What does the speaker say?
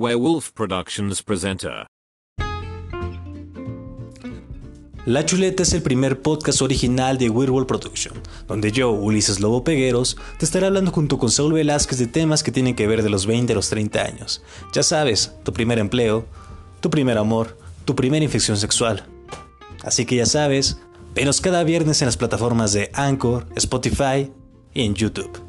Werewolf Productions presenter. La Chuleta es el primer podcast original de Werewolf Production, donde yo, Ulises Lobo Pegueros, te estaré hablando junto con Saúl Velázquez de temas que tienen que ver de los 20 a los 30 años. Ya sabes, tu primer empleo, tu primer amor, tu primera infección sexual. Así que ya sabes, venos cada viernes en las plataformas de Anchor, Spotify y en YouTube.